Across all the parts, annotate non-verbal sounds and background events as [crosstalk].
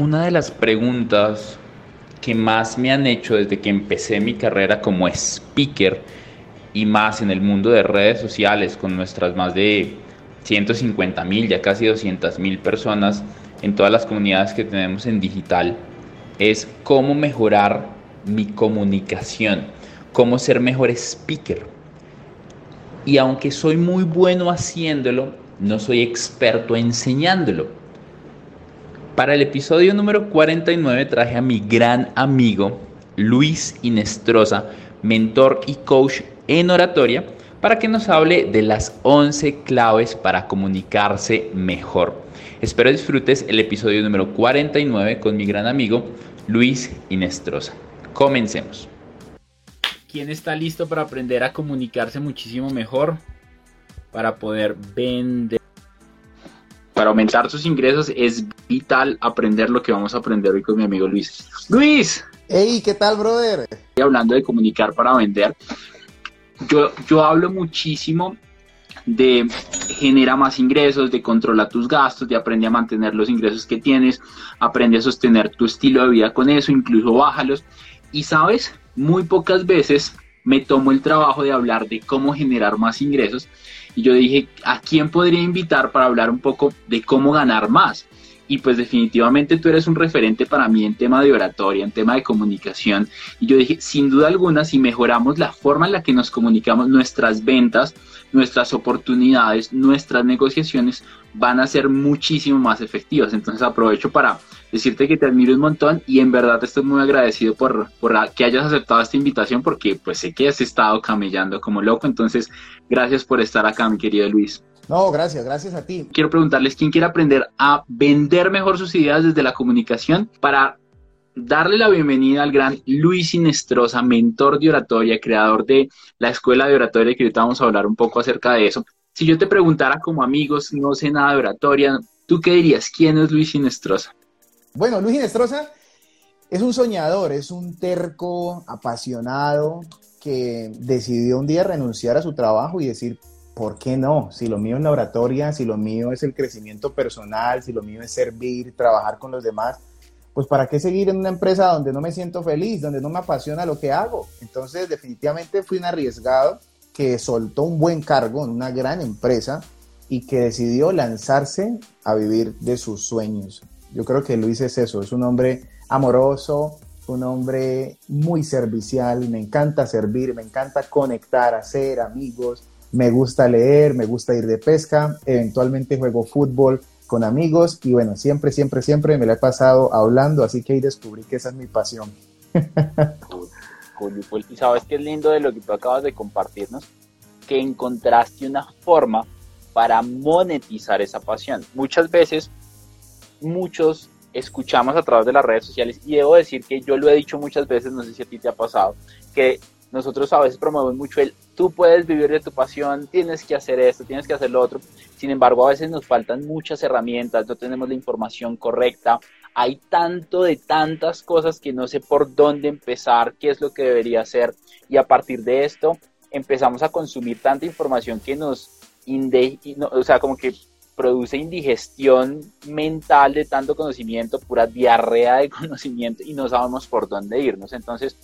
Una de las preguntas que más me han hecho desde que empecé mi carrera como speaker y más en el mundo de redes sociales con nuestras más de 150 mil, ya casi 200 mil personas en todas las comunidades que tenemos en digital, es cómo mejorar mi comunicación, cómo ser mejor speaker. Y aunque soy muy bueno haciéndolo, no soy experto enseñándolo. Para el episodio número 49 traje a mi gran amigo Luis Inestrosa, mentor y coach en oratoria, para que nos hable de las 11 claves para comunicarse mejor. Espero disfrutes el episodio número 49 con mi gran amigo Luis Inestrosa. Comencemos. ¿Quién está listo para aprender a comunicarse muchísimo mejor? Para poder vender para aumentar sus ingresos es vital aprender lo que vamos a aprender hoy con mi amigo Luis. Luis. Hey, ¿qué tal, brother? Estoy hablando de comunicar para vender. Yo, yo hablo muchísimo de genera más ingresos, de controlar tus gastos, de aprender a mantener los ingresos que tienes, aprende a sostener tu estilo de vida con eso, incluso bájalos. Y sabes, muy pocas veces me tomo el trabajo de hablar de cómo generar más ingresos y yo dije, ¿a quién podría invitar para hablar un poco de cómo ganar más? Y pues definitivamente tú eres un referente para mí en tema de oratoria, en tema de comunicación. Y yo dije, sin duda alguna, si mejoramos la forma en la que nos comunicamos, nuestras ventas, nuestras oportunidades, nuestras negociaciones van a ser muchísimo más efectivas. Entonces aprovecho para decirte que te admiro un montón y en verdad estoy muy agradecido por, por que hayas aceptado esta invitación porque pues sé que has estado camellando como loco. Entonces, gracias por estar acá, mi querido Luis. No, gracias, gracias a ti. Quiero preguntarles quién quiere aprender a vender mejor sus ideas desde la comunicación para darle la bienvenida al gran Luis Inestrosa, mentor de oratoria, creador de la escuela de oratoria, que ahorita vamos a hablar un poco acerca de eso. Si yo te preguntara como amigos, no sé nada de oratoria, ¿tú qué dirías? ¿Quién es Luis Inestrosa? Bueno, Luis Inestrosa es un soñador, es un terco, apasionado, que decidió un día renunciar a su trabajo y decir, ¿por qué no? Si lo mío es la oratoria, si lo mío es el crecimiento personal, si lo mío es servir, trabajar con los demás, pues ¿para qué seguir en una empresa donde no me siento feliz, donde no me apasiona lo que hago? Entonces definitivamente fui un arriesgado que soltó un buen cargo en una gran empresa y que decidió lanzarse a vivir de sus sueños. Yo creo que Luis es eso, es un hombre amoroso, un hombre muy servicial, me encanta servir, me encanta conectar, hacer amigos, me gusta leer, me gusta ir de pesca, eventualmente juego fútbol con amigos y bueno, siempre, siempre, siempre me la he pasado hablando, así que ahí descubrí que esa es mi pasión. Y sabes qué es lindo de lo que tú acabas de compartirnos, que encontraste una forma para monetizar esa pasión. Muchas veces, muchos escuchamos a través de las redes sociales y debo decir que yo lo he dicho muchas veces, no sé si a ti te ha pasado, que nosotros a veces promovemos mucho el tú puedes vivir de tu pasión, tienes que hacer esto, tienes que hacer lo otro. Sin embargo, a veces nos faltan muchas herramientas, no tenemos la información correcta. Hay tanto de tantas cosas que no sé por dónde empezar, qué es lo que debería hacer. Y a partir de esto empezamos a consumir tanta información que nos, o sea, como que produce indigestión mental de tanto conocimiento, pura diarrea de [laughs] conocimiento y no sabemos por dónde irnos. Entonces,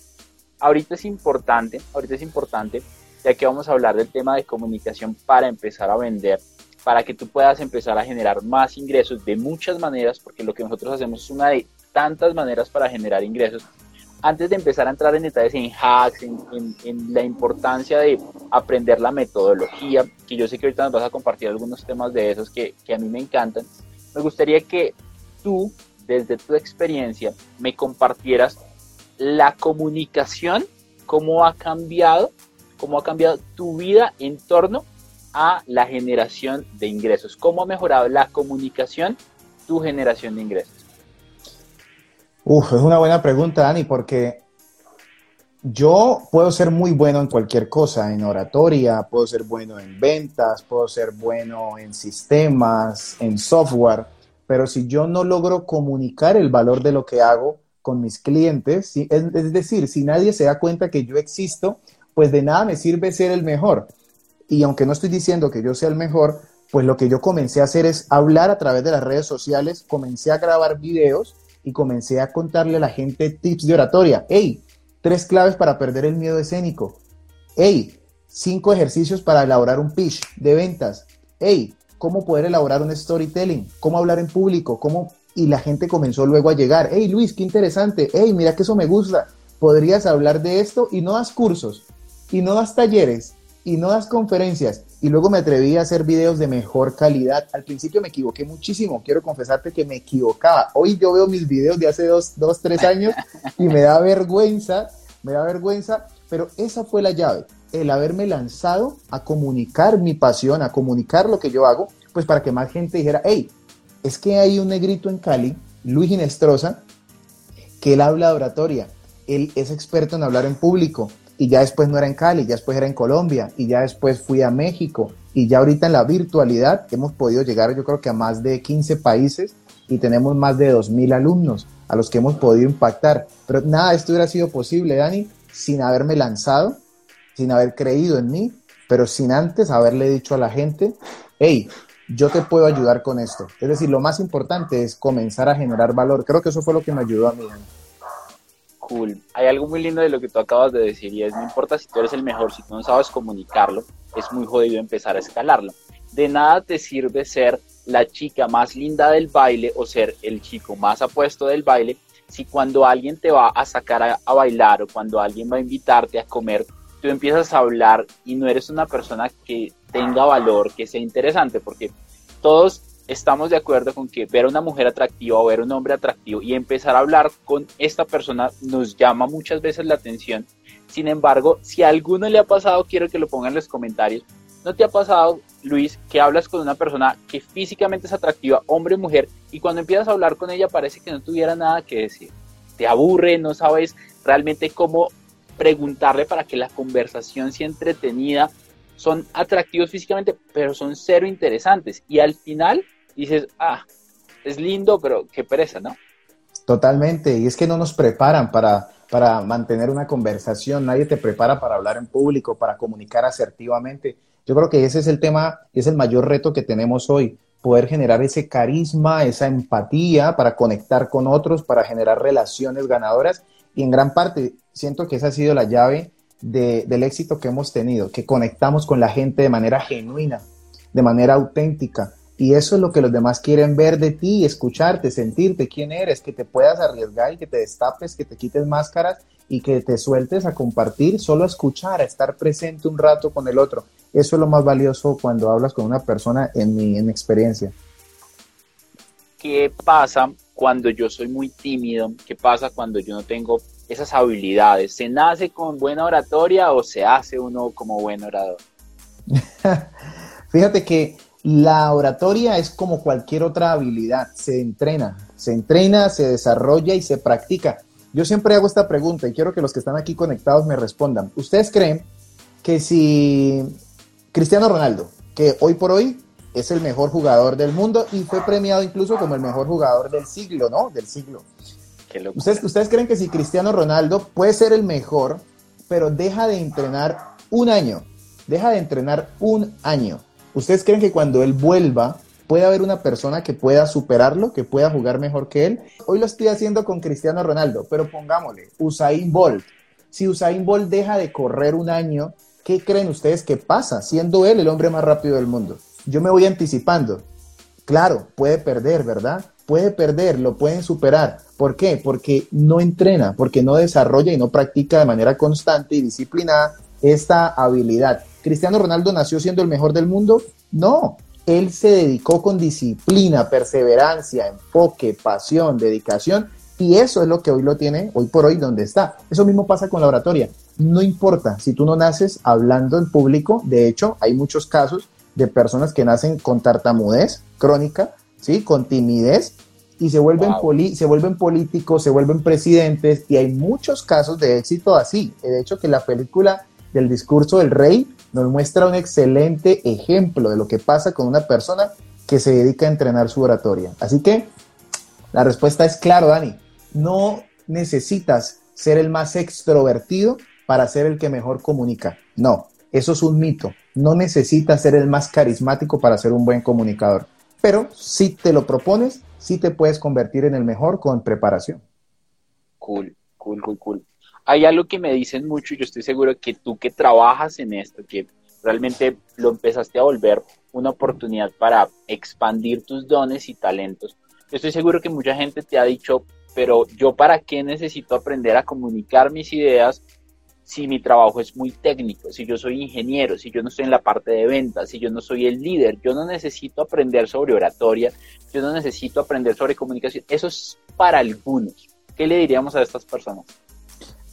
ahorita es importante, ahorita es importante, ya que vamos a hablar del tema de comunicación para empezar a vender, para que tú puedas empezar a generar más ingresos de muchas maneras, porque lo que nosotros hacemos es una de tantas maneras para generar ingresos. Antes de empezar a entrar en detalles en hacks, en, la importancia de aprender la metodología, que yo sé que ahorita nos vas a compartir algunos temas de esos que, que a mí me encantan, me gustaría que tú, desde tu experiencia, me compartieras la comunicación, cómo ha cambiado, cómo ha cambiado tu vida en torno a la generación de ingresos. ¿Cómo ha mejorado la comunicación tu generación de ingresos? Uf, es una buena pregunta, Dani, porque yo puedo ser muy bueno en cualquier cosa, en oratoria, puedo ser bueno en ventas, puedo ser bueno en sistemas, en software, pero si yo no logro comunicar el valor de lo que hago con mis clientes, es, decir, si nadie se da cuenta que yo existo, pues de nada me sirve ser el mejor. Y aunque no estoy diciendo que yo sea el mejor, pues lo que yo comencé a hacer es hablar a través de las redes sociales, comencé a grabar videos y comencé a contarle a la gente tips de oratoria. Hey, tres claves para perder el miedo escénico. Hey, cinco ejercicios para elaborar un pitch de ventas. Hey, cómo poder elaborar un storytelling, cómo hablar en público, cómo... Y la gente comenzó luego a llegar. Hey, Luis, qué interesante. Hey, mira que eso me gusta. Podrías hablar de esto y no das cursos, y no das talleres, y no das conferencias y luego me atreví a hacer videos de mejor calidad. Al principio me equivoqué muchísimo, quiero confesarte que me equivocaba. Hoy yo veo mis videos de hace dos, dos, tres años y me da vergüenza, me da vergüenza, pero esa fue la llave, el haberme lanzado a comunicar mi pasión, a comunicar lo que yo hago, pues para que más gente dijera, hey, es que hay un negrito en Cali, Luis Inestrosa, que él habla oratoria, él es experto en hablar en público, y ya después no era en Cali, ya después era en Colombia y ya después fui a México y ya ahorita en la virtualidad hemos podido llegar yo creo que a más de 15 países y tenemos más de 2.000 alumnos a los que hemos podido impactar. Pero nada esto hubiera sido posible, Dani, sin haberme lanzado, sin haber creído en mí, pero sin antes haberle dicho a la gente, hey, yo te puedo ayudar con esto. Es decir, lo más importante es comenzar a generar valor. Creo que eso fue lo que me ayudó a mí, Dani cool. Hay algo muy lindo de lo que tú acabas de decir y es, no importa si tú eres el mejor, si tú no sabes comunicarlo, es muy jodido empezar a escalarlo. De nada te sirve ser la chica más linda del baile o ser el chico más apuesto del baile si cuando alguien te va a sacar a, a bailar o cuando alguien va a invitarte a comer, tú empiezas a hablar y no eres una persona que tenga valor, que sea interesante, porque todos estamos de acuerdo con que ver a una mujer atractiva o ver a un hombre atractivo y empezar a hablar con esta persona nos llama muchas veces la atención. Sin embargo, si a alguno le ha pasado, quiero que lo pongan en los comentarios. ¿No te ha pasado, Luis, que hablas con una persona que físicamente es atractiva, hombre o mujer, y cuando empiezas a hablar con ella parece que no tuviera nada que decir? Te aburre, no sabes realmente cómo preguntarle para que la conversación sea entretenida. Son atractivos físicamente, pero son cero interesantes. Y al final dices, ah, es lindo, pero qué pereza, ¿no? Totalmente, y es que no nos preparan para, para mantener una conversación, nadie te prepara para hablar en público, para comunicar asertivamente. Yo creo que ese es el tema, es el mayor reto que tenemos hoy, poder generar ese carisma, esa empatía para conectar con otros, para generar relaciones ganadoras. Y en gran parte siento que esa ha sido la llave del éxito que hemos tenido, que conectamos con la gente de manera genuina, de manera auténtica, y eso es lo que los demás quieren ver de ti, escucharte, sentirte quién eres, que te puedas arriesgar y que te destapes, que te quites máscaras y que te sueltes a compartir, solo a escuchar, a estar presente un rato con el otro. Eso es lo más valioso cuando hablas con una persona en mi, en experiencia. ¿Qué pasa cuando yo soy muy tímido? ¿Qué pasa cuando yo no tengo esas habilidades? ¿Se nace con buena oratoria o se hace uno como buen orador? [laughs] Fíjate que la oratoria es como cualquier otra habilidad, se entrena, se entrena, se desarrolla y se practica. Yo siempre hago esta pregunta y quiero que los que están aquí conectados me respondan. ¿Ustedes creen que si Cristiano Ronaldo, que hoy por hoy es el mejor jugador del mundo y fue premiado incluso como el mejor jugador del siglo, ¿no? Del siglo. ¿Ustedes, ¿Ustedes creen que si Cristiano Ronaldo puede ser el mejor, pero deja de entrenar un año, deja de entrenar un año ¿Ustedes creen que cuando él vuelva puede haber una persona que pueda superarlo, que pueda jugar mejor que él? Hoy lo estoy haciendo con Cristiano Ronaldo, pero pongámosle, Usain Bolt. Si Usain Bolt deja de correr un año, ¿qué creen ustedes que pasa siendo él el hombre más rápido del mundo? yo me voy anticipando. Claro, puede perder, ¿verdad? Puede perder, lo pueden superar. ¿Por qué? Porque no entrena, porque no desarrolla y no practica de manera constante y disciplinada esta habilidad. ¿Cristiano Ronaldo nació siendo el mejor del mundo? No, él se dedicó con disciplina, perseverancia, enfoque, pasión, dedicación y eso es lo que hoy lo tiene, hoy por hoy, donde está. Eso mismo pasa con la oratoria. No importa si tú no naces hablando en público, de hecho, hay muchos casos de personas que nacen con tartamudez crónica, ¿sí? con timidez, y se vuelven, se vuelven políticos, se vuelven presidentes, y hay muchos casos de éxito así. De hecho, que la película del discurso del rey nos muestra un excelente ejemplo de lo que pasa con una persona que se dedica a entrenar su oratoria. Así que la respuesta es claro, Dani no necesitas ser el más extrovertido para ser el que mejor comunica. No, eso es un mito. No necesitas ser el más carismático para ser un buen comunicador. Pero si te lo propones, sí te puedes convertir en el mejor con preparación. Cool, cool, cool, cool. Hay algo que me dicen mucho y yo estoy seguro que tú que trabajas en esto, que realmente lo empezaste a volver una oportunidad para expandir tus dones y talentos. Yo estoy seguro que mucha gente te ha dicho, pero yo para qué necesito aprender a comunicar mis ideas si mi trabajo es muy técnico, si yo soy ingeniero, si yo no estoy en la parte de ventas, si yo no soy el líder, yo no necesito aprender sobre oratoria, yo no necesito aprender sobre comunicación. Eso es para algunos. ¿Qué le diríamos a estas personas?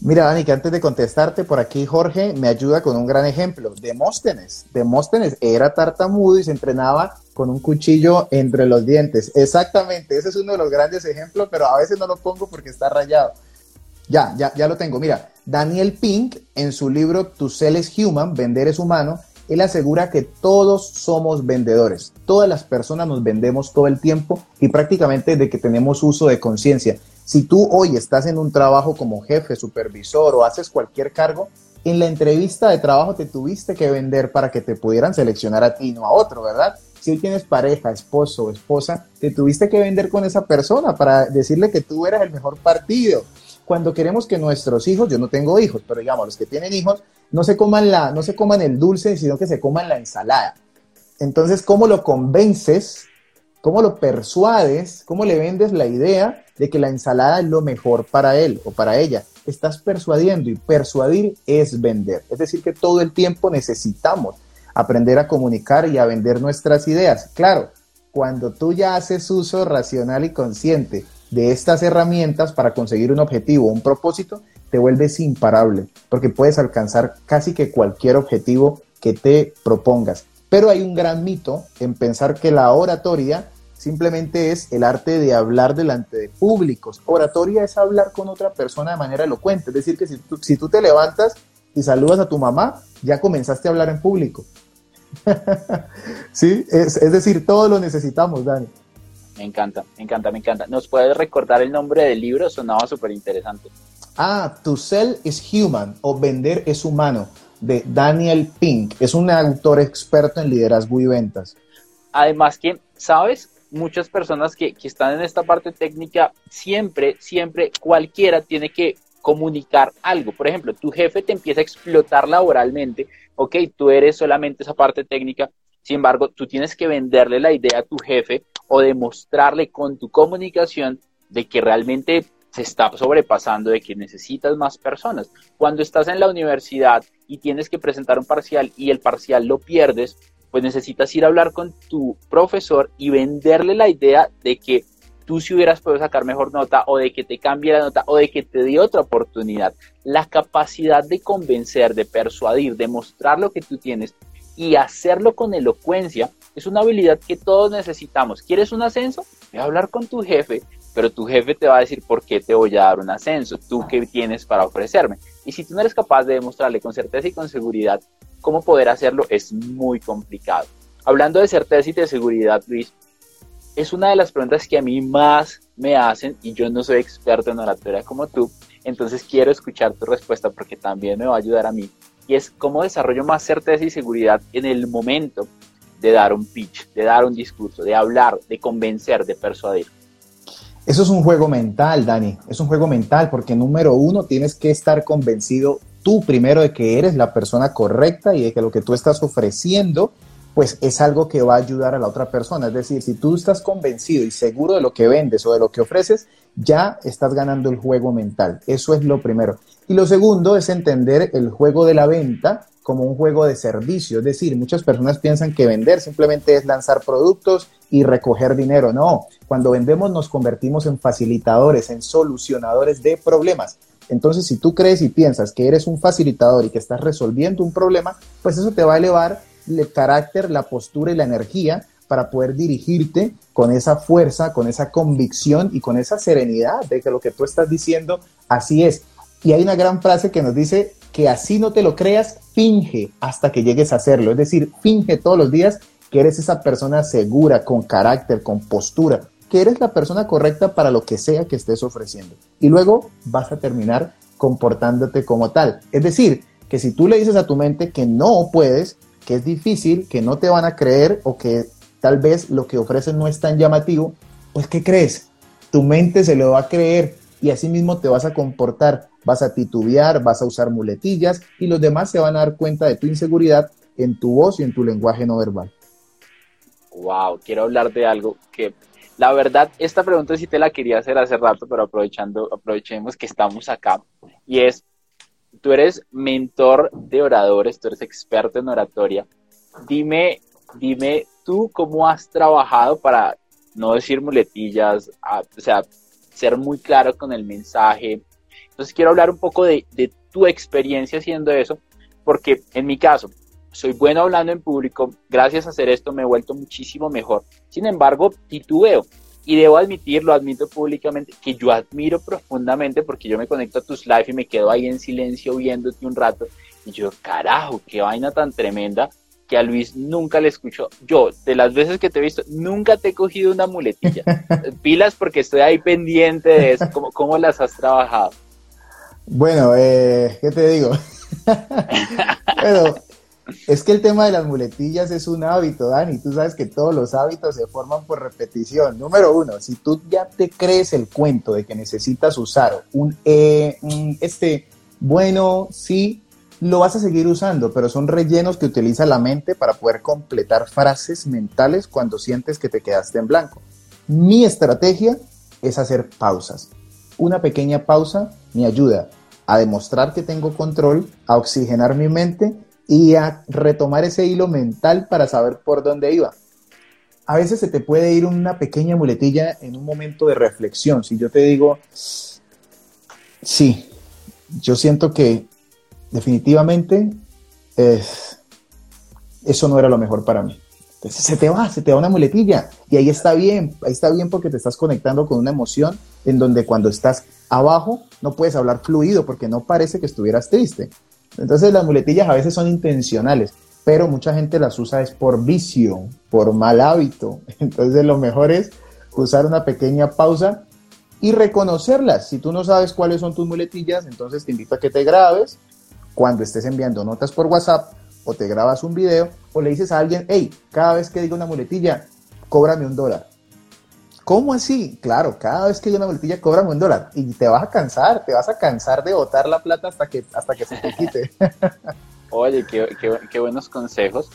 Mira, Dani, que antes de contestarte, por aquí Jorge me ayuda con un gran ejemplo. Demóstenes. Demóstenes era tartamudo y se entrenaba con un cuchillo entre los dientes. Exactamente, ese es uno de los grandes ejemplos, pero a veces no lo pongo porque está rayado. Ya, ya, ya lo tengo. Mira, Daniel Pink, en su libro To Sell is Human, Vender es Humano, él asegura que todos somos vendedores. Todas las personas nos vendemos todo el tiempo y prácticamente de que tenemos uso de conciencia. Si tú hoy estás en un trabajo como jefe, supervisor o haces cualquier cargo, en la entrevista de trabajo te tuviste que vender para que te pudieran seleccionar a ti, no a otro, ¿verdad? si hoy tienes pareja, esposo o esposa, te tuviste que vender con esa persona para decirle que tú eras el mejor partido. Cuando queremos que nuestros hijos, yo no tengo hijos, pero digamos, los que tienen hijos, no se coman, la, no se coman el dulce, sino que se coman la ensalada. Entonces, ¿cómo lo convences? ¿Cómo lo persuades? ¿Cómo le vendes la idea de que la ensalada es lo mejor para él o para ella? Estás persuadiendo y persuadir es vender. Es decir, que todo el tiempo necesitamos aprender a comunicar y a vender nuestras ideas. Claro, cuando tú ya haces uso racional y consciente de estas herramientas para conseguir un objetivo un propósito, te vuelves imparable, porque puedes alcanzar casi que cualquier objetivo que te propongas. Pero hay un gran mito en pensar que la oratoria simplemente es el arte de hablar delante de públicos. Oratoria es hablar con otra persona de manera elocuente, es decir, que si tú, si tú te levantas y saludas a tu mamá, ya comenzaste a hablar en público. [laughs] sí, es, decir, todo lo necesitamos, Dani. Me encanta, me encanta, me encanta. ¿Nos puedes recordar el nombre del libro? Sonaba súper interesante. Ah, To Sell is Human o Vender es Humano, de Daniel Pink. Es un autor experto en liderazgo y ventas. Además que, ¿sabes? Muchas personas que, que están en esta parte técnica, siempre, siempre, cualquiera tiene que comunicar algo. Por ejemplo, tu jefe te empieza a explotar laboralmente, ok, tú eres solamente esa parte técnica, sin embargo, tú tienes que venderle la idea a tu jefe o demostrarle con tu comunicación de que realmente se está sobrepasando, de que necesitas más personas. Cuando estás en la universidad y tienes que presentar un parcial y el parcial lo pierdes, pues necesitas ir a hablar con tu profesor y venderle la idea de que tú si hubieras podido sacar mejor nota o de que te cambie la nota o de que te dé otra oportunidad. La capacidad de convencer, de persuadir, de mostrar lo que tú tienes y hacerlo con elocuencia es una habilidad que todos necesitamos. ¿Quieres un ascenso? Ve a hablar con tu jefe, pero tu jefe te va a decir por qué te voy a dar un ascenso, tú qué tienes para ofrecerme. Y si tú no eres capaz de demostrarle con certeza y con seguridad cómo poder hacerlo, es muy complicado. Hablando de certeza y de seguridad, Luis, es una de las preguntas que a mí más me hacen y yo no soy experto en oratoria como tú, entonces quiero escuchar tu respuesta porque también me va a ayudar a mí. Y es cómo desarrollo más certeza y seguridad en el momento de dar un pitch, de dar un discurso, de hablar, de convencer, de persuadir. Eso es un juego mental, Dani. Es un juego mental porque número uno tienes que estar convencido tú primero de que eres la persona correcta y de que lo que tú estás ofreciendo pues es algo que va a ayudar a la otra persona. Es decir, si tú estás convencido y seguro de lo que vendes o de lo que ofreces, ya estás ganando el juego mental. Eso es lo primero. Y lo segundo es entender el juego de la venta como un juego de servicio. Es decir, muchas personas piensan que vender simplemente es lanzar productos y recoger dinero. No, cuando vendemos nos convertimos en facilitadores, en solucionadores de problemas. Entonces, si tú crees y piensas que eres un facilitador y que estás resolviendo un problema, pues eso te va a elevar el carácter, la postura y la energía para poder dirigirte con esa fuerza, con esa convicción y con esa serenidad de que lo que tú estás diciendo así es. Y hay una gran frase que nos dice que así no te lo creas, finge hasta que llegues a hacerlo. Es decir, finge todos los días que eres esa persona segura, con carácter, con postura, que eres la persona correcta para lo que sea que estés ofreciendo. Y luego vas a terminar comportándote como tal. Es decir, que si tú le dices a tu mente que no puedes, que es difícil, que no te van a creer o que tal vez lo que ofreces no es tan llamativo, pues ¿qué crees? Tu mente se lo va a creer y así mismo te vas a comportar, vas a titubear, vas a usar muletillas y los demás se van a dar cuenta de tu inseguridad en tu voz y en tu lenguaje no verbal. Wow, quiero hablar de algo que la verdad, esta pregunta sí te la quería hacer hace rato, pero aprovechando, aprovechemos que estamos acá. Y es, tú eres mentor de oradores, tú eres experto en oratoria. Dime, dime tú cómo has trabajado para no decir muletillas, o sea, ser muy claro con el mensaje. Entonces quiero hablar un poco de, de tu experiencia haciendo eso, porque en mi caso, soy bueno hablando en público, gracias a hacer esto me he vuelto muchísimo mejor. Sin embargo, titubeo y debo admitir, lo admito públicamente, que yo admiro profundamente porque yo me conecto a tus live y me quedo ahí en silencio viéndote un rato. Y yo, carajo, qué vaina tan tremenda que a Luis nunca le escucho. Yo, de las veces que te he visto, nunca te he cogido una muletilla. [laughs] Pilas porque estoy ahí pendiente de eso. ¿Cómo, cómo las has trabajado? Bueno, eh, ¿qué te digo? [laughs] bueno, es que el tema de las muletillas es un hábito, Dani. Tú sabes que todos los hábitos se forman por repetición. Número uno, si tú ya te crees el cuento de que necesitas usar un, eh, este, bueno, sí, lo vas a seguir usando, pero son rellenos que utiliza la mente para poder completar frases mentales cuando sientes que te quedaste en blanco. Mi estrategia es hacer pausas. Una pequeña pausa me ayuda a demostrar que tengo control, a oxigenar mi mente y a retomar ese hilo mental para saber por dónde iba. A veces se te puede ir una pequeña muletilla en un momento de reflexión. Si yo te digo, sí, yo siento que definitivamente eso no era lo mejor para mí. Entonces se te va, se te va una muletilla y ahí está bien, ahí está bien porque te estás conectando con una emoción en donde cuando estás abajo no puedes hablar fluido porque no parece que estuvieras triste. Entonces las muletillas a veces son intencionales, pero mucha gente las usa es por vicio, por mal hábito. [laughs] Entonces lo mejor es usar una pequeña pausa y reconocerlas. Si tú no sabes cuáles son tus muletillas, entonces te invito a que te grabes cuando estés enviando notas por WhatsApp o te grabas un video o le dices a alguien, hey, cada vez que diga una muletilla, cóbrame un dólar. ¿Cómo así? Claro, cada vez que hay una boletilla cobran un dólar y te vas a cansar, te vas a cansar de botar la plata hasta que, hasta que se te quite. [laughs] Oye, qué, qué, buenos consejos.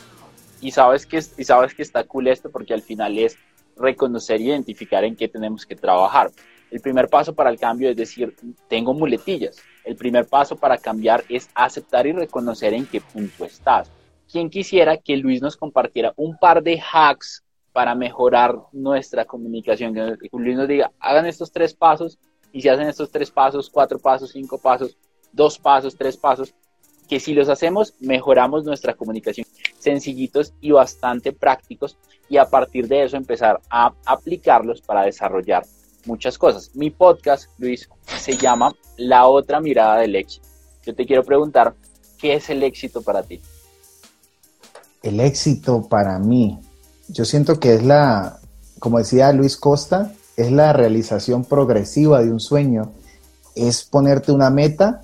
Y sabes, que, y sabes que está cool esto porque al final es reconocer y identificar en qué tenemos que trabajar. El primer paso para el cambio es decir, tengo muletillas. El primer paso para cambiar es aceptar y reconocer en qué punto estás. ¿Quién quisiera que Luis nos compartiera un par de hacks para mejorar nuestra comunicación. Que Luis nos diga, hagan estos tres pasos y si hacen estos tres pasos, cuatro pasos, cinco pasos, dos pasos, tres pasos, que si los hacemos, mejoramos nuestra comunicación. Sencillitos y bastante prácticos y a partir de eso empezar a aplicarlos para desarrollar muchas cosas. Mi podcast, Luis, se llama La otra mirada del éxito. Yo te quiero preguntar, ¿qué es el éxito para ti? El éxito para mí, yo siento que es la, como decía Luis Costa, es la realización progresiva de un sueño. Es ponerte una meta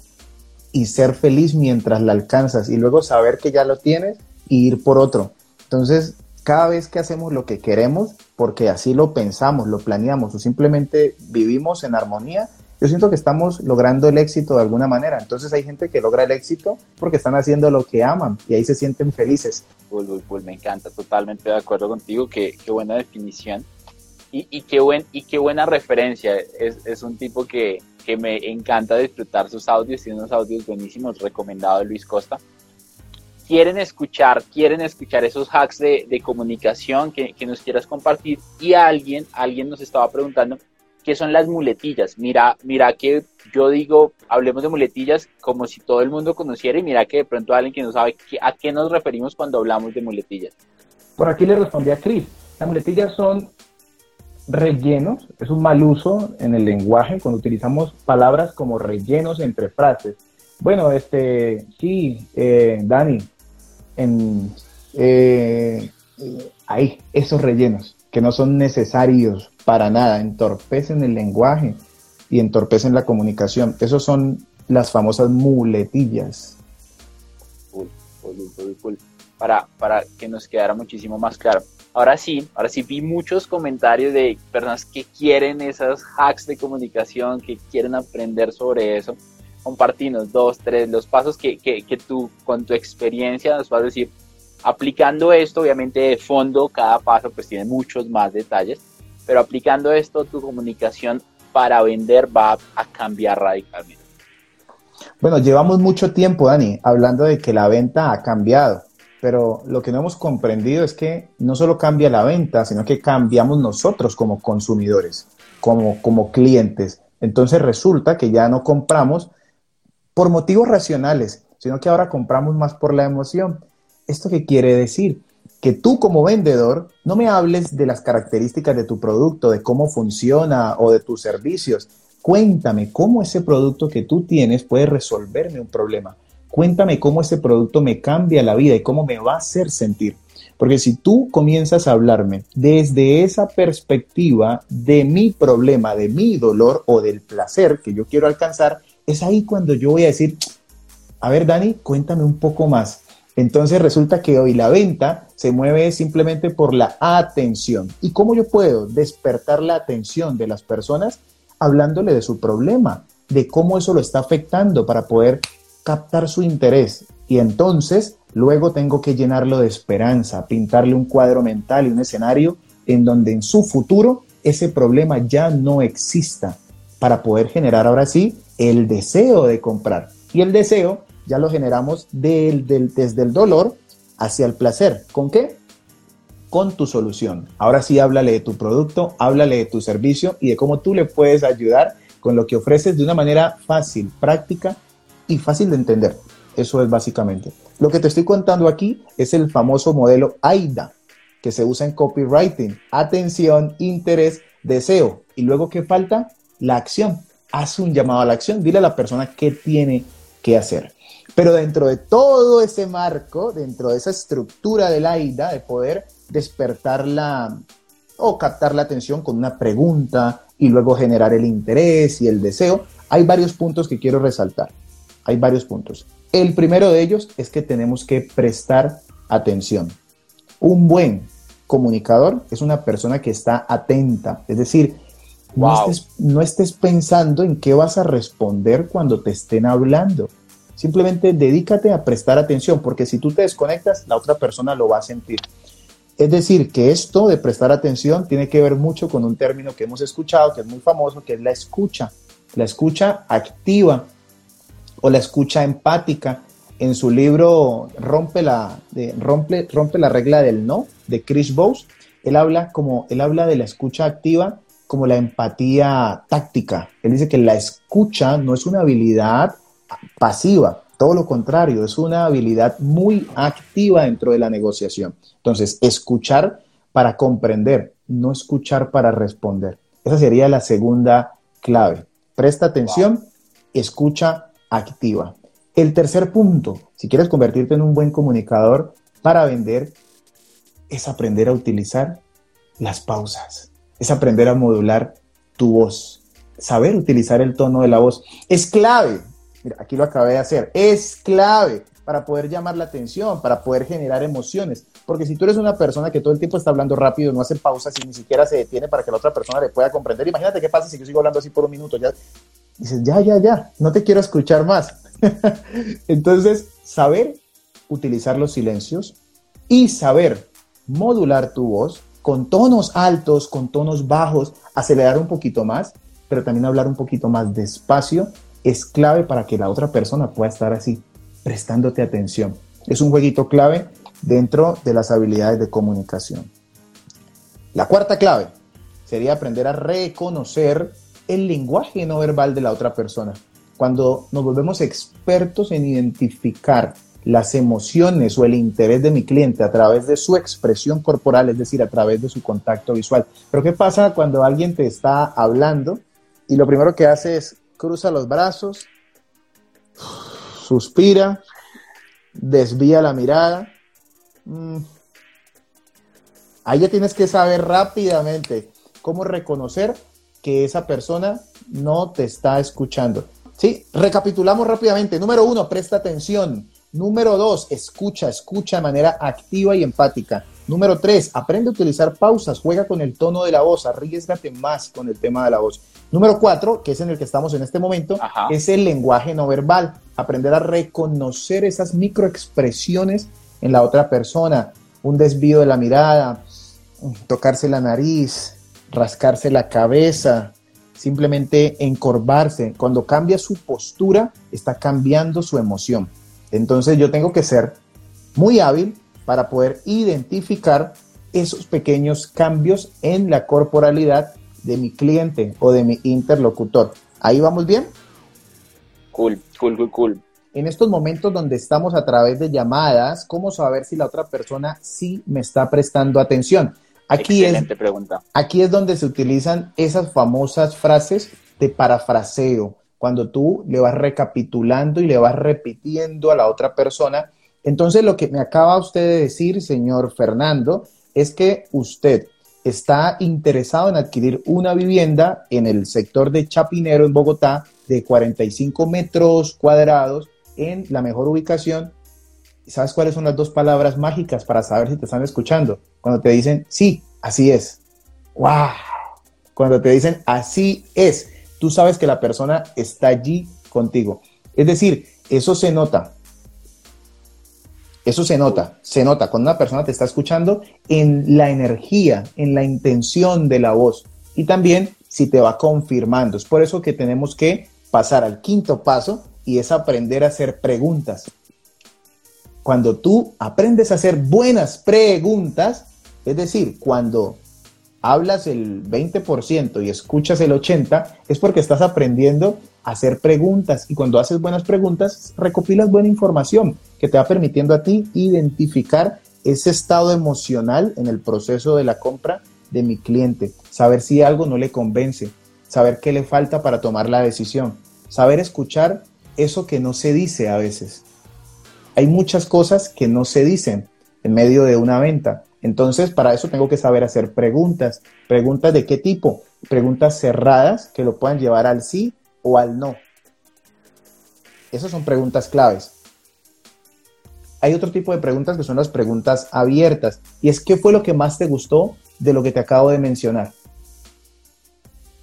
y ser feliz mientras la alcanzas y luego saber que ya lo tienes y ir por otro. Entonces, cada vez que hacemos lo que queremos, porque así lo pensamos, lo planeamos o simplemente vivimos en armonía, yo siento que estamos logrando el éxito de alguna manera. Entonces hay gente que logra el éxito porque están haciendo lo que aman y ahí se sienten felices. me encanta, totalmente de acuerdo contigo, qué, qué buena definición. Y, y, qué buen, y qué buena referencia. Es, es un tipo que, que, me encanta disfrutar sus audios, tiene unos audios buenísimos, recomendado de Luis Costa. Quieren escuchar, quieren escuchar esos hacks de, de comunicación que, que, nos quieras compartir. Y alguien, alguien nos estaba preguntando qué son las muletillas. Mira, mira que yo digo, hablemos de muletillas como si todo el mundo conociera y mira que de pronto alguien que no sabe a qué nos referimos cuando hablamos de muletillas. Por aquí le respondí a Cris. Las muletillas son rellenos, es un mal uso en el lenguaje cuando utilizamos palabras como rellenos entre frases. Bueno, este, sí, eh, Dani, en, eh, ahí, esos rellenos que no son necesarios para nada, entorpecen el lenguaje y entorpecen la comunicación. Esos son las famosas muletillas. Para, para que nos quedara muchísimo más claro. Ahora sí, ahora sí vi muchos comentarios de personas que quieren esas hacks de comunicación, que quieren aprender sobre eso. Compartinos dos, tres, los pasos que, que, que tú con tu experiencia nos vas a decir, aplicando esto, obviamente de fondo, cada paso pues tiene muchos más detalles, pero aplicando esto, tu comunicación para vender va a cambiar radicalmente. Bueno, llevamos mucho tiempo, Dani, hablando de que la venta ha cambiado, pero lo que no hemos comprendido es que no solo cambia la venta, sino que cambiamos nosotros como consumidores, como, como clientes. Entonces resulta que ya no compramos por motivos racionales, sino que ahora compramos más por la emoción. ¿Esto qué quiere decir? Que tú como vendedor no me hables de las características de tu producto, de cómo funciona o de tus servicios. Cuéntame cómo ese producto que tú tienes puede resolverme un problema. Cuéntame cómo ese producto me cambia la vida y cómo me va a hacer sentir. Porque si tú comienzas a hablarme desde esa perspectiva de mi problema, de mi dolor o del placer que yo quiero alcanzar, es ahí cuando yo voy a decir, a ver Dani, cuéntame un poco más. Entonces resulta que hoy la venta se mueve simplemente por la atención. ¿Y cómo yo puedo despertar la atención de las personas hablándole de su problema, de cómo eso lo está afectando para poder captar su interés? Y entonces luego tengo que llenarlo de esperanza, pintarle un cuadro mental y un escenario en donde en su futuro ese problema ya no exista para poder generar ahora sí el deseo de comprar. Y el deseo ya lo generamos desde el dolor hacia el placer. ¿Con qué? Con tu solución. Ahora sí, háblale de tu producto, háblale de tu servicio y de cómo tú le puedes ayudar con lo que ofreces de una manera fácil, práctica y fácil de entender. Eso es básicamente. Lo que te estoy contando aquí es el famoso modelo AIDA, que se usa en copywriting. Atención, interés, deseo. Y luego, ¿qué falta? La acción. Haz un llamado a la acción. Dile a la persona qué tiene que hacer. Pero dentro de todo ese marco, dentro de esa estructura del AIDA, de poder despertar la o captar la atención con una pregunta y luego generar el interés y el deseo, hay varios puntos que quiero resaltar. Hay varios puntos. El primero de ellos es que tenemos que prestar atención. Un buen comunicador es una persona que está atenta, es decir, no, estés, no estés pensando en qué vas a responder cuando te estén hablando Simplemente dedícate a prestar atención, porque si tú te desconectas, la otra persona lo va a sentir. Es decir, que esto de prestar atención tiene que ver mucho con un término que hemos escuchado, que es muy famoso, que es la escucha. La escucha activa o la escucha empática. En su libro Rompe la, rompe, rompe la regla del no, de Chris Bowes, él habla, como, él habla de la escucha activa como la empatía táctica. Él dice que la escucha no es una habilidad pasiva, todo lo contrario, es una habilidad muy activa dentro de la negociación. Entonces, escuchar para comprender, no escuchar para responder. Esa sería la segunda clave. Presta atención, escucha activa. El tercer punto, si quieres convertirte en un buen comunicador para vender, es aprender a utilizar las pausas, es aprender a modular tu voz, saber utilizar el tono de la voz. Es clave, Aquí lo acabé de hacer. Es clave para poder llamar la atención, para poder generar emociones. Porque si tú eres una persona que todo el tiempo está hablando rápido, no hace pausas y ni siquiera se detiene para que la otra persona le pueda comprender, imagínate qué pasa si yo sigo hablando así por un minuto. Ya dices, ya, ya, ya, no te quiero escuchar más. [laughs] Entonces, saber utilizar los silencios y saber modular tu voz con tonos altos, con tonos bajos, acelerar un poquito más, pero también hablar un poquito más despacio, es clave para que la otra persona pueda estar así, prestándote atención. Es un jueguito clave dentro de las habilidades de comunicación. La cuarta clave sería aprender a reconocer el lenguaje no verbal de la otra persona. Cuando nos volvemos expertos en identificar las emociones o el interés de mi cliente a través de su expresión corporal, es decir, a través de su contacto visual. Pero ¿qué pasa cuando alguien te está hablando y lo primero que hace es cruza los brazos, suspira, desvía la mirada? Mm. Ahí ya tienes que saber rápidamente cómo reconocer que esa persona no te está escuchando. Sí, recapitulamos rápidamente. Número uno, presta atención. Número dos, escucha, escucha de manera activa y empática. Número tres, aprende a utilizar pausas, juega con el tono de la voz, arriesgate más con el tema de la voz. Número cuatro, que es en el que estamos en este momento, es el lenguaje no verbal. Aprender a reconocer esas microexpresiones en la otra persona. Un desvío de la mirada, tocarse la nariz, rascarse la cabeza, simplemente encorvarse. Cuando cambia su postura, está cambiando su emoción. Entonces yo tengo que ser muy hábil para poder identificar esos pequeños cambios en la corporalidad de mi cliente o de mi interlocutor. ¿Ahí vamos bien? Cool, cool, cool, cool. En estos momentos donde estamos a través de llamadas, ¿cómo saber si la otra persona sí me está prestando atención? Aquí Excelente es, pregunta. Aquí es donde se utilizan esas famosas frases de parafraseo, cuando tú le vas recapitulando y le vas repitiendo a la otra persona. Entonces, lo que me acaba usted de decir, señor Fernando, es que usted está interesado en adquirir una vivienda en el sector de Chapinero, en Bogotá, de 45 metros cuadrados, en la mejor ubicación ¿Sabes cuáles son las dos palabras mágicas para saber si te están escuchando? Cuando te dicen, sí, así es. ¡Wow! Cuando te dicen, así es, tú sabes que la persona está allí contigo. Es decir, eso se nota. Eso se nota, se nota. Cuando una persona te está escuchando en la energía, en la intención de la voz. Y también si te va confirmando. Es por eso que tenemos que pasar al quinto paso y es aprender a hacer preguntas. Cuando tú aprendes a hacer buenas preguntas, es decir, cuando hablas el 20% y escuchas el 80%, es porque estás aprendiendo hacer preguntas y cuando haces buenas preguntas, recopilas buena información que te va permitiendo a ti identificar ese estado emocional en el proceso de la compra de mi cliente, saber si algo no le convence, saber qué le falta para tomar la decisión, saber escuchar eso que no se dice a veces hay muchas cosas que no se dicen en medio de una venta. Entonces, para eso tengo que saber hacer preguntas. ¿Preguntas de qué tipo? Preguntas cerradas que lo puedan llevar al sí o al no. Esas son preguntas claves. Hay otro tipo de preguntas que son las preguntas abiertas. Y es, ¿qué fue lo que más te gustó de lo que te acabo de mencionar?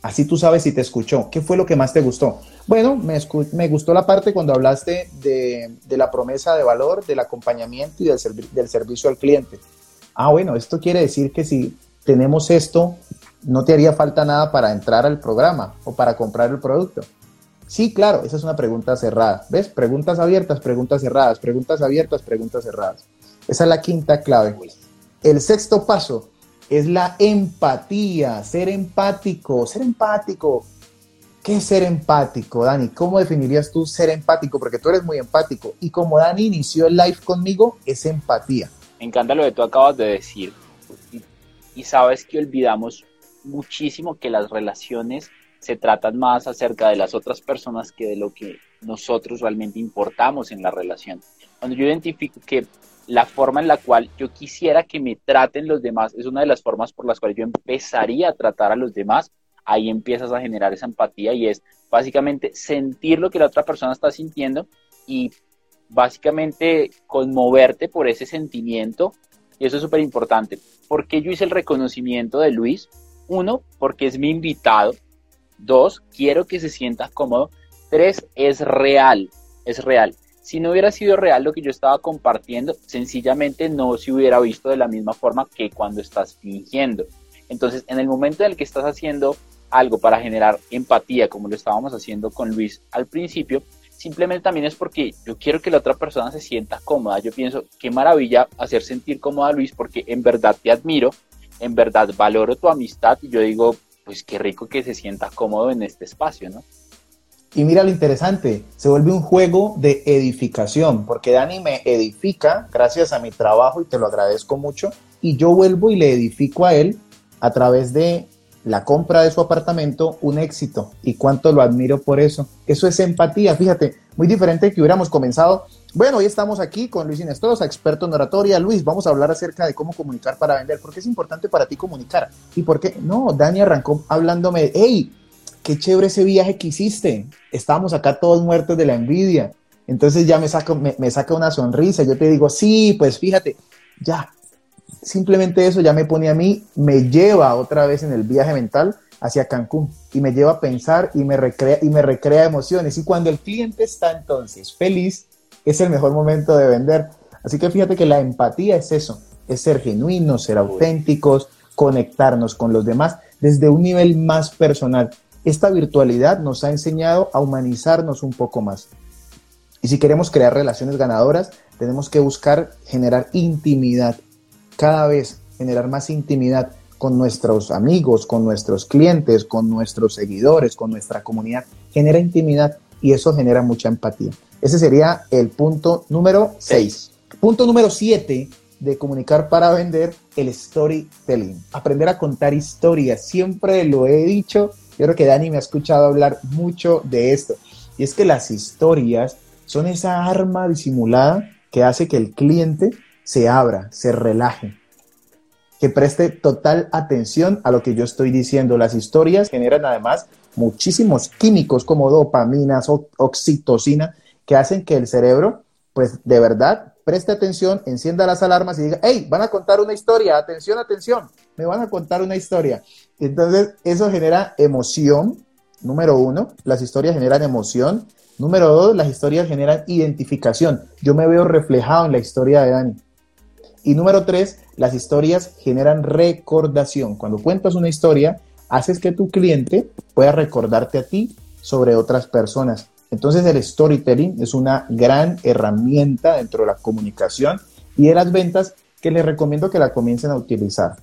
Así tú sabes si te escuchó. ¿Qué fue lo que más te gustó? Bueno, me, gustó la parte cuando hablaste de, la promesa de valor, del acompañamiento y del, del servicio al cliente. Ah, bueno, esto quiere decir que si tenemos esto, no te haría falta nada para entrar al programa o para comprar el producto. Sí, claro, esa es una pregunta cerrada. ¿Ves? Preguntas abiertas, preguntas cerradas, preguntas abiertas, preguntas cerradas. Esa es la quinta clave. El sexto paso es la empatía, ser empático, ser empático. ¿Qué es ser empático, Dani? ¿Cómo definirías tú ser empático? Porque tú eres muy empático. Y como Dani inició el live conmigo, es empatía. Me encanta lo que tú acabas de decir. Y, sabes que olvidamos muchísimo que las relaciones se tratan más acerca de las otras personas que de lo que nosotros realmente importamos en la relación. Cuando yo identifico que la forma en la cual yo quisiera que me traten los demás es una de las formas por las cuales yo empezaría a tratar a los demás, ahí empiezas a generar esa empatía y es básicamente sentir lo que la otra persona está sintiendo y básicamente conmoverte por ese sentimiento. Y eso es súper importante. ¿Por qué yo hice el reconocimiento de Luis? Uno, porque es mi invitado. Dos, quiero que se sienta cómodo. Tres, es real, es real. Si no hubiera sido real lo que yo estaba compartiendo, sencillamente no se hubiera visto de la misma forma que cuando estás fingiendo. Entonces, en el momento en el que estás haciendo algo para generar empatía, como lo estábamos haciendo con Luis al principio, simplemente también es porque yo quiero que la otra persona se sienta cómoda. Yo pienso, qué maravilla hacer sentir cómoda a Luis porque en verdad te admiro, en verdad valoro tu amistad y yo digo, pues qué rico que se sienta cómodo en este espacio, ¿no? Y mira lo interesante, se vuelve un juego de edificación, porque Dani me edifica gracias a mi trabajo y te lo agradezco mucho, y yo vuelvo y le edifico a él a través de la compra de su apartamento un éxito y cuánto lo admiro por eso. Eso es empatía, fíjate, muy diferente que hubiéramos comenzado. Bueno, hoy estamos aquí con Luis Inestrosa, experto en oratoria. Luis, vamos a hablar acerca de cómo comunicar para vender. ¿Por qué es importante para ti comunicar? ¿Y por qué? No, Dani arrancó hablándome, hey, qué chévere ese viaje que hiciste. Estábamos acá todos muertos de la envidia. Entonces ya me saca, me, saca una sonrisa. Yo te digo, sí, pues fíjate, ya, simplemente eso ya me pone a mí, me lleva otra vez en el viaje mental hacia Cancún y me lleva a pensar y me recrea, y me recrea emociones. Y cuando el cliente está entonces feliz, es el mejor momento de vender. Así que fíjate que la empatía es eso, es ser genuinos, ser auténticos, conectarnos con los demás desde un nivel más personal. Esta virtualidad nos ha enseñado a humanizarnos un poco más. Y si queremos crear relaciones ganadoras, tenemos que buscar generar intimidad, cada vez generar más intimidad con nuestros amigos, con nuestros clientes, con nuestros seguidores, con nuestra comunidad. Genera intimidad y eso genera mucha empatía. Ese sería el punto número 6. Punto número 7 de comunicar para vender, el storytelling. Aprender a contar historias. Siempre lo he dicho. Yo creo que Dani me ha escuchado hablar mucho de esto. Y es que las historias son esa arma disimulada que hace que el cliente se abra, se relaje, que preste total atención a lo que yo estoy diciendo. Las historias generan además muchísimos químicos como dopaminas, oxitocina, que hacen que el cerebro, pues de verdad, preste atención, encienda las alarmas y diga, hey, van a contar una historia, atención, atención, me van a contar una historia. Entonces, eso genera emoción, número uno, las historias generan emoción. Número dos, las historias generan identificación. Yo me veo reflejado en la historia de Dani. Y número tres, las historias generan recordación. Cuando cuentas una historia, haces que tu cliente pueda recordarte a ti sobre otras personas. Entonces el storytelling es una gran herramienta dentro de la comunicación y de las ventas que les recomiendo que la comiencen a utilizar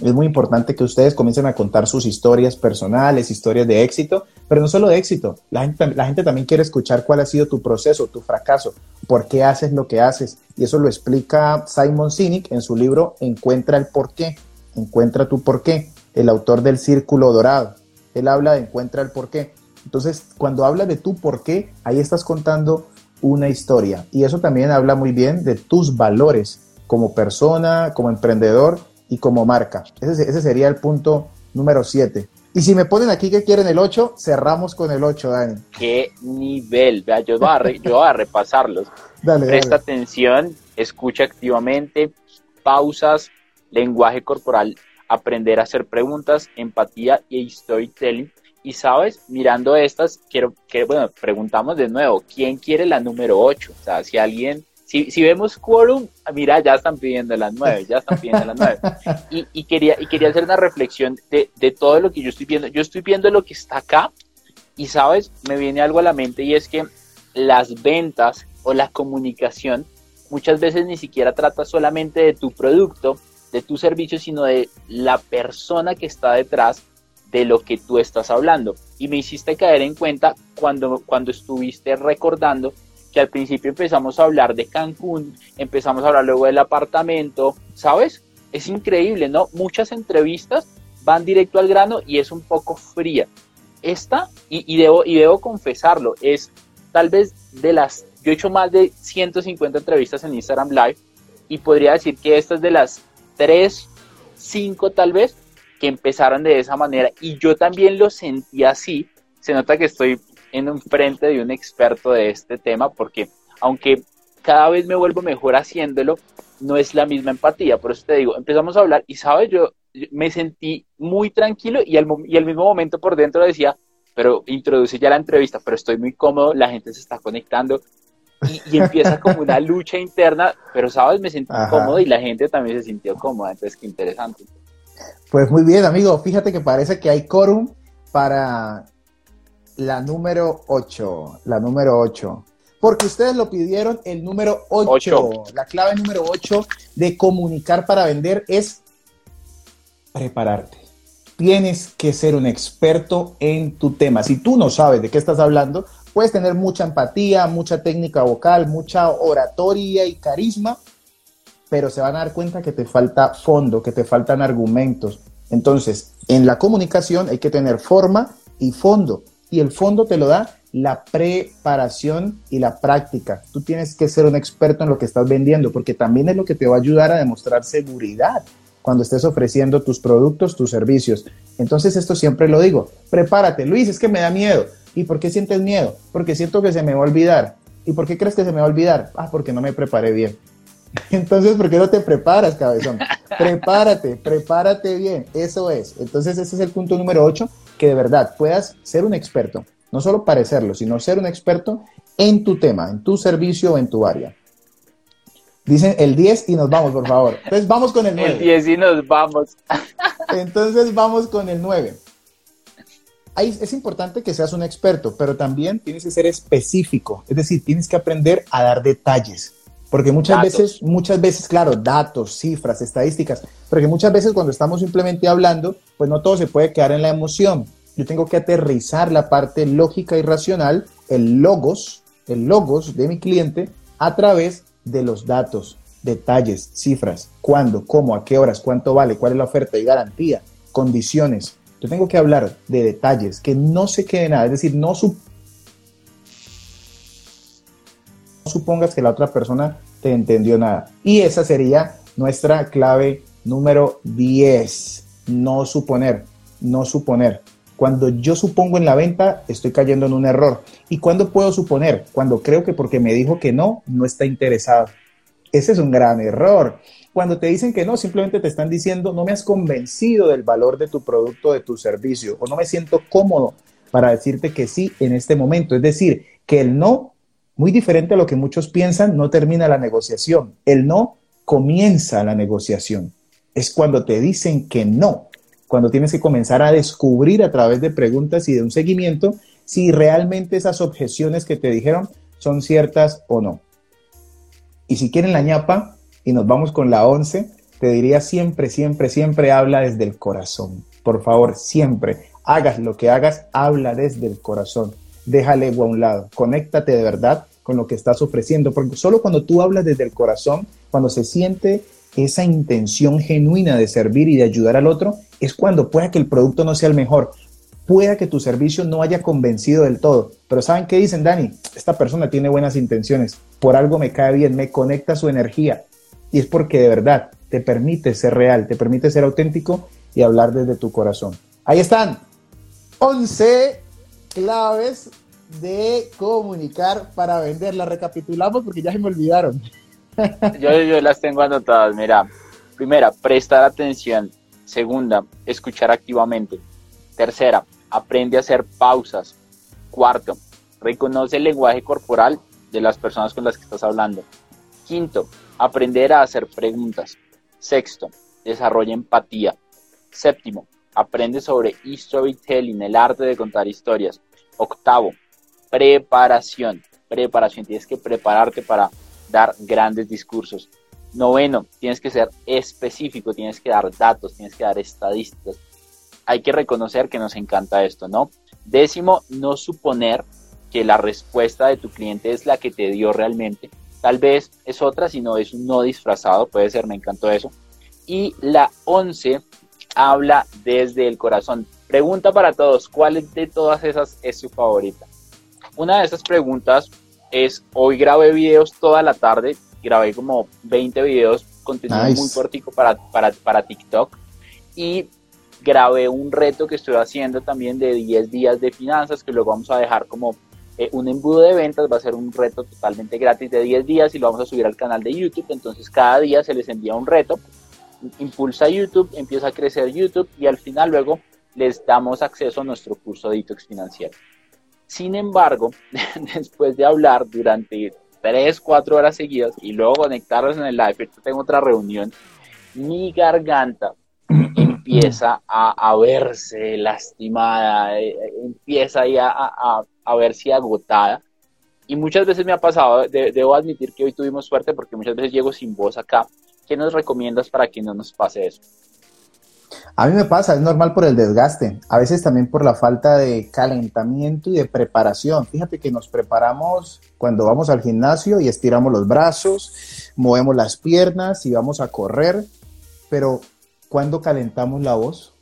es muy importante que ustedes comiencen a contar sus historias personales, historias de éxito, pero no solo de éxito. La gente, también quiere escuchar cuál ha sido tu proceso, tu fracaso, por qué haces lo que haces. Y eso lo explica Simon Sinek en su libro Encuentra el porqué. Encuentra tu porqué, el autor del Círculo Dorado. Él habla de Encuentra el porqué. Entonces, cuando habla de tu porqué, ahí estás contando una historia. Y eso también habla muy bien de tus valores como persona, como emprendedor y como marca. Ese, sería el punto número 7. Y si me ponen aquí que quieren el 8, cerramos con el 8, Dani. ¿Qué nivel? Vea, yo voy a, yo voy a repasarlos. [laughs] Dale, Presta atención, escucha activamente, pausas, lenguaje corporal, aprender a hacer preguntas, empatía y storytelling. Y sabes, mirando estas, quiero que, bueno, preguntamos de nuevo, ¿quién quiere la número 8? O sea, si alguien si, vemos quórum, mira, ya están pidiendo las nueve, ya están pidiendo las nueve. [laughs] Y, quería, y quería hacer una reflexión de, de todo lo que yo estoy viendo. Yo estoy viendo lo que está acá y, ¿sabes? Me viene algo a la mente y es que las ventas o la comunicación muchas veces ni siquiera trata solamente de tu producto, de tu servicio, sino de la persona que está detrás de lo que tú estás hablando. Y me hiciste caer en cuenta cuando, cuando estuviste recordando que al principio empezamos a hablar de Cancún, empezamos a hablar luego del apartamento, ¿sabes? Es increíble, ¿no? Muchas entrevistas van directo al grano y es un poco fría. Esta, y, debo, y debo confesarlo, es tal vez de las, yo he hecho más de 150 entrevistas en Instagram Live y podría decir que esta es de las 3, 5 tal vez que empezaron de esa manera y yo también lo sentí así. Se nota que estoy en un frente de un experto de este tema, porque aunque cada vez me vuelvo mejor haciéndolo, no es la misma empatía. Por eso te digo, empezamos a hablar y, ¿sabes? Yo me sentí muy tranquilo y al, y al mismo momento por dentro decía, pero introduce ya la entrevista, pero estoy muy cómodo, la gente se está conectando y, empieza como una [laughs] lucha interna, pero sabes, me sentí cómodo y la gente también se sintió cómoda, entonces qué interesante. Pues muy bien, amigo, fíjate que parece que hay quórum para la número 8, la número 8. Porque ustedes lo pidieron, el número 8, la clave número 8 de comunicar para vender es prepararte. Tienes que ser un experto en tu tema. Si tú no sabes de qué estás hablando, puedes tener mucha empatía, mucha técnica vocal, mucha oratoria y carisma, pero se van a dar cuenta que te falta fondo, que te faltan argumentos. Entonces, en la comunicación hay que tener forma y fondo y el fondo te lo da la preparación y la práctica. Tú tienes que ser un experto en lo que estás vendiendo porque también es lo que te va a ayudar a demostrar seguridad cuando estés ofreciendo tus productos, tus servicios. Entonces esto siempre lo digo, prepárate. Luis, es que me da miedo. ¿Y por qué sientes miedo? Porque siento que se me va a olvidar. ¿Y por qué crees que se me va a olvidar? Ah, porque no me preparé bien. Entonces, ¿por qué no te preparas, cabezón? prepárate, prepárate bien. Eso es. Entonces, ese es el punto número 8 que de verdad puedas ser un experto, no solo parecerlo, sino ser un experto en tu tema, en tu servicio o en tu área. Dicen el 10 y nos vamos, por favor. Entonces vamos con el 9. El 10 y nos vamos. Entonces vamos con el 9. Ahí es importante que seas un experto, pero también tienes que ser específico. Es decir, tienes que aprender a dar detalles. Porque muchas veces, muchas veces, claro, datos, cifras, estadísticas, porque muchas veces cuando estamos simplemente hablando, pues no todo se puede quedar en la emoción. Yo tengo que aterrizar la parte lógica y racional, el logos, el logos de mi cliente a través de los datos, detalles, cifras, cuándo, cómo, a qué horas, cuánto vale, cuál es la oferta y garantía, condiciones. Yo tengo que hablar de detalles, que no se quede nada, es decir, no, supongas que la otra persona te entendió nada. Y esa sería nuestra clave número 10. No suponer, no suponer. Cuando yo supongo en la venta, estoy cayendo en un error. ¿Y cuándo puedo suponer? Cuando creo que porque me dijo que no, no está interesado. Ese es un gran error. Cuando te dicen que no, simplemente te están diciendo, no me has convencido del valor de tu producto, de tu servicio, o no me siento cómodo para decirte que sí en este momento. Es decir, que el no, muy diferente a lo que muchos piensan, no termina la negociación. El no comienza la negociación. Es cuando te dicen que no, cuando tienes que comenzar a descubrir a través de preguntas y de un seguimiento si realmente esas objeciones que te dijeron son ciertas o no. Y si quieren la ñapa y nos vamos con la 11, te diría siempre, siempre, siempre habla desde el corazón. Por favor, siempre, hagas lo que hagas, habla desde el corazón. Déjale a un lado, conéctate de verdad con lo que estás ofreciendo, porque solo cuando tú hablas desde el corazón, cuando se siente esa intención genuina de servir y de ayudar al otro, es cuando pueda que el producto no sea el mejor, pueda que tu servicio no haya convencido del todo. Pero ¿saben qué dicen, Dani? Esta persona tiene buenas intenciones, por algo me cae bien, me conecta su energía. Y es porque de verdad te permite ser real, te permite ser auténtico y hablar desde tu corazón. Ahí están, 11 claves de comunicar para vender. La recapitulamos porque ya se me olvidaron. Yo, yo las tengo anotadas, mira. Primera, prestar atención. Segunda, escuchar activamente. Tercera, aprende a hacer pausas. Cuarto, reconoce el lenguaje corporal de las personas con las que estás hablando. Quinto, aprender a hacer preguntas. Sexto, desarrolla empatía. Séptimo, aprende sobre storytelling, el arte de contar historias. Octavo, preparación. Preparación, tienes que prepararte para dar grandes discursos. Noveno, tienes que ser específico, tienes que dar datos, tienes que dar estadísticas hay que reconocer que nos encanta esto, ¿no? Décimo, no suponer que la respuesta de tu cliente es la que te dio realmente. Tal vez es otra, si no es un no disfrazado, puede ser, me encantó eso. Y la once, habla desde el corazón. Pregunta para todos, ¿cuál de todas esas es su favorita? Una de esas preguntas es, hoy grabé videos toda la tarde, grabé como 20 videos, contenido muy cortico para, para, para TikTok. Y grabé un reto que estoy haciendo también de 10 días de finanzas, que luego vamos a dejar como eh, un embudo de ventas, va a ser un reto totalmente gratis de 10 días y lo vamos a subir al canal de YouTube, entonces cada día se les envía un reto impulsa YouTube, empieza a crecer YouTube y al final luego les damos acceso a nuestro curso de detox financiero. Sin embargo, [laughs] después de hablar durante 3, 4 horas seguidas y luego conectarlos en el live, tengo otra reunión, mi garganta [clears throat] empieza a, verse lastimada, eh, eh, empieza ya a, a, verse agotada. Y muchas veces me ha pasado, debo admitir que hoy tuvimos suerte porque muchas veces llego sin voz acá. ¿Qué nos recomiendas para que no nos pase eso? A mí me pasa, es normal por el desgaste, a veces también por la falta de calentamiento y de preparación. Fíjate que nos preparamos cuando vamos al gimnasio y estiramos los brazos, movemos las piernas y vamos a correr, pero ¿cuándo calentamos la voz?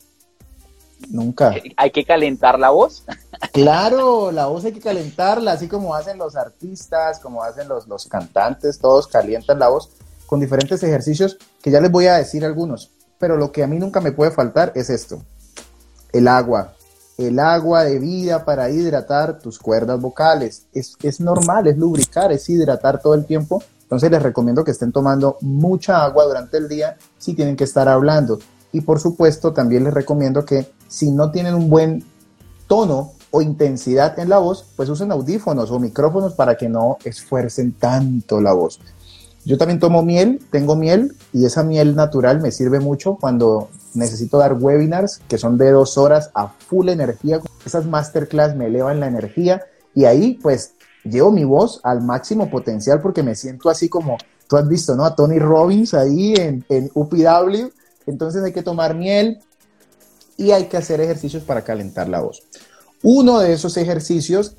Nunca. ¿Hay que calentar la voz? [laughs] Claro, la voz hay que calentarla, así como hacen los artistas, como hacen los, los cantantes, todos calientan la voz con diferentes ejercicios que ya les voy a decir algunos pero lo que a mí nunca me puede faltar es esto, el agua, el agua de vida para hidratar tus cuerdas vocales. Es, es, normal, es lubricar, es hidratar todo el tiempo. Entonces les recomiendo que estén tomando mucha agua durante el día si tienen que estar hablando. Y por supuesto también les recomiendo que si no tienen un buen tono o intensidad en la voz, pues usen audífonos o micrófonos para que no esfuercen tanto la voz. Yo también tomo miel, tengo miel y esa miel natural me sirve mucho cuando necesito dar webinars que son de dos horas a full energía. Esas masterclass me elevan la energía y ahí pues llevo mi voz al máximo potencial porque me siento así como tú has visto, ¿no? A Tony Robbins ahí en, en UPW. Entonces hay que tomar miel y hay que hacer ejercicios para calentar la voz. Uno de esos ejercicios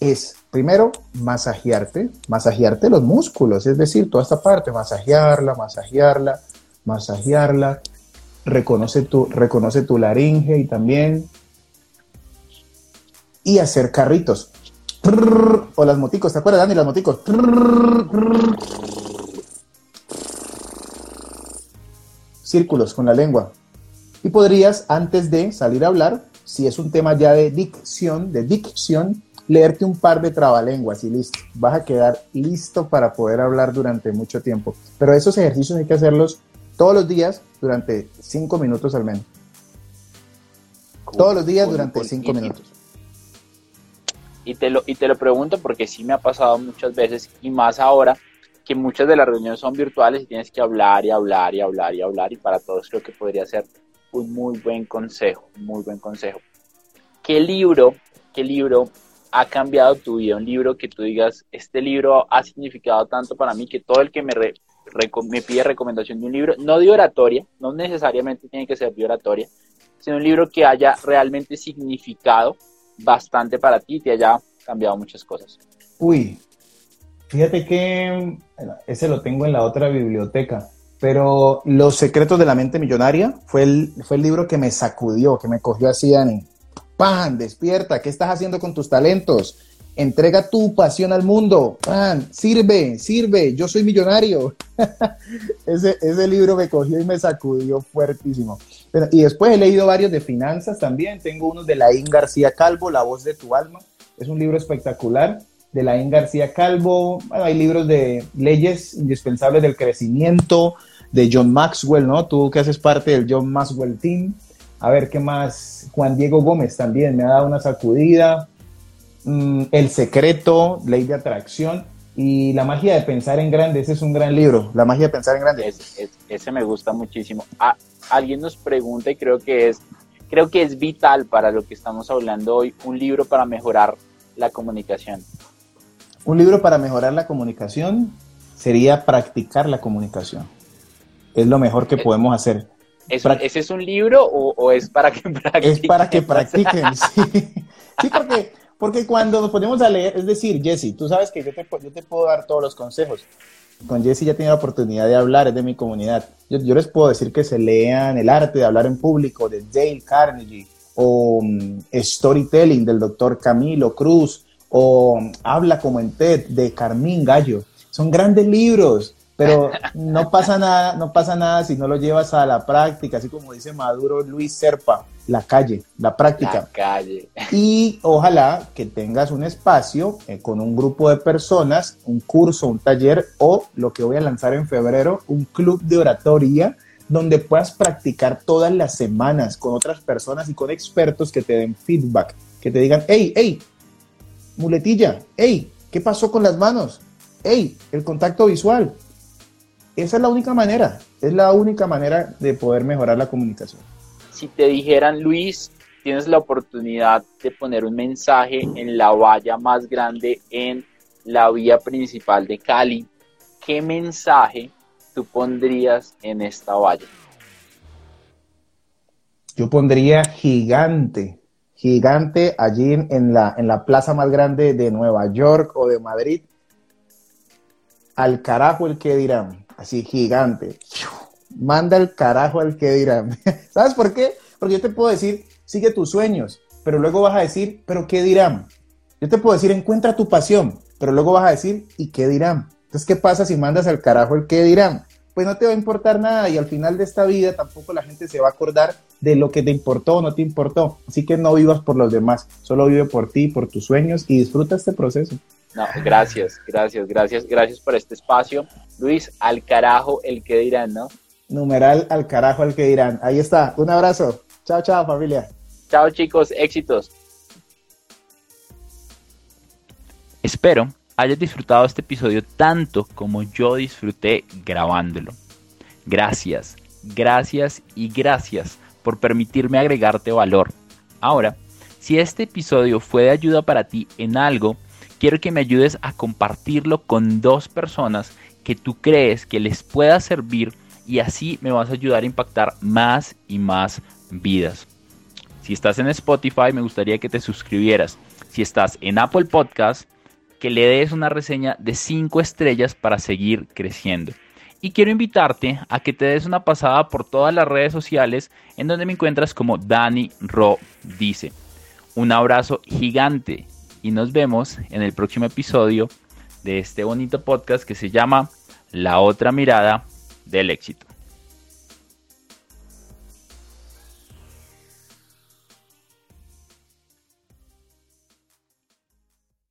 es primero masajearte, masajearte los músculos, es decir, toda esta parte, masajearla, masajearla, masajearla, reconoce tu, reconoce tu laringe y también, y hacer carritos. O las moticos, ¿te acuerdas, Dani? Las moticos. Círculos con la lengua. Y podrías, antes de salir a hablar, si es un tema ya de dicción, de dicción, leerte un par de trabalenguas y listo, vas a quedar listo para poder hablar durante mucho tiempo. Pero esos ejercicios hay que hacerlos todos los días durante cinco minutos al menos. Todos los días durante cinco minutos. Y te, lo, y te lo pregunto porque sí me ha pasado muchas veces y más ahora que muchas de las reuniones son virtuales y tienes que hablar y hablar y hablar y hablar y para todos creo que podría ser un muy buen consejo, muy buen consejo. ¿Qué libro, qué libro ha cambiado tu vida? Un libro que tú digas, este libro ha significado tanto para mí que todo el que me, me pide recomendación de un libro, no de oratoria, no necesariamente tiene que ser de oratoria, sino un libro que haya realmente significado bastante para ti y te haya cambiado muchas cosas. Uy, fíjate que ese lo tengo en la otra biblioteca, pero Los secretos de la mente millonaria fue el, fue el libro que me sacudió, que me cogió así, en Despierta, ¿qué estás haciendo con tus talentos? Entrega tu pasión al mundo. Sirve, sirve, yo soy millonario. [laughs] ese, libro me cogió y me sacudió fuertísimo. y después he leído varios de finanzas también. Tengo uno de Laín García Calvo, La voz de tu alma. Es un libro espectacular de Laín García Calvo. hay libros de leyes indispensables del crecimiento, de John Maxwell, ¿no? Tú que haces parte del John Maxwell Team. A ver, ¿qué más? Juan Diego Gómez también me ha dado una sacudida. Mm, El secreto, ley de atracción y la magia de pensar en grande. Ese es un gran libro, La magia de pensar en grande. ese me gusta muchísimo. Ah, alguien nos pregunta y creo que es creo que es vital para lo que estamos hablando hoy, un libro para mejorar la comunicación. Un libro para mejorar la comunicación sería practicar la comunicación. Es lo mejor que eh, podemos hacer. ¿Ese es un libro o, es para que [laughs] practiquen? Es para que [laughs] practiquen, sí. Sí, porque, porque cuando nos ponemos a leer, es decir, Jesse, tú sabes que yo te, yo te puedo dar todos los consejos. Con Jesse ya tiene la oportunidad de hablar, es de mi comunidad. Yo, yo, les puedo decir que se lean El arte de hablar en público de Dale Carnegie o um, Storytelling del doctor Camilo Cruz o Habla como en TED de Carmín Gallo. Son grandes libros pero no pasa nada, no pasa nada si no lo llevas a la práctica, así como dice Maduro Luis Serpa, la calle, la práctica. La calle. Y ojalá que tengas un espacio eh, con un grupo de personas, un curso, un taller o lo que voy a lanzar en febrero, un club de oratoria donde puedas practicar todas las semanas con otras personas y con expertos que te den feedback, que te digan, hey, hey, muletilla, hey, ¿qué pasó con las manos? Hey, el contacto visual. Esa es la única manera, es la única manera de poder mejorar la comunicación. Si te dijeran, Luis, tienes la oportunidad de poner un mensaje en la valla más grande en la vía principal de Cali, ¿qué mensaje tú pondrías en esta valla? Yo pondría gigante, gigante allí en la, en la plaza más grande de Nueva York o de Madrid. Al carajo el que dirán, así gigante. Manda el carajo al que dirán. [laughs] ¿Sabes por qué? Porque yo te puedo decir, sigue tus sueños, pero luego vas a decir, pero ¿qué dirán? Yo te puedo decir, encuentra tu pasión, pero luego vas a decir, ¿y qué dirán? Entonces, ¿qué pasa si mandas al carajo el qué dirán? Pues no te va a importar nada y al final de esta vida tampoco la gente se va a acordar de lo que te importó o no te importó. Así que no vivas por los demás, solo vive por ti, por tus sueños y disfruta este proceso. No, gracias, gracias, gracias, gracias por este espacio. Luis, al carajo el que dirán, ¿no? Numeral al carajo el que dirán. Ahí está, un abrazo. Chao, chao familia. Chao chicos, éxitos. Espero hayas disfrutado este episodio tanto como yo disfruté grabándolo. Gracias, gracias y gracias por permitirme agregarte valor. Ahora, si este episodio fue de ayuda para ti en algo, quiero que me ayudes a compartirlo con dos personas que tú crees que les pueda servir y así me vas a ayudar a impactar más y más vidas. Si estás en Spotify, me gustaría que te suscribieras. Si estás en Apple Podcast, que le des una reseña de 5 estrellas para seguir creciendo. Y quiero invitarte a que te des una pasada por todas las redes sociales en donde me encuentras como Dani Ro dice. Un abrazo gigante y nos vemos en el próximo episodio de este bonito podcast que se llama La otra mirada del éxito.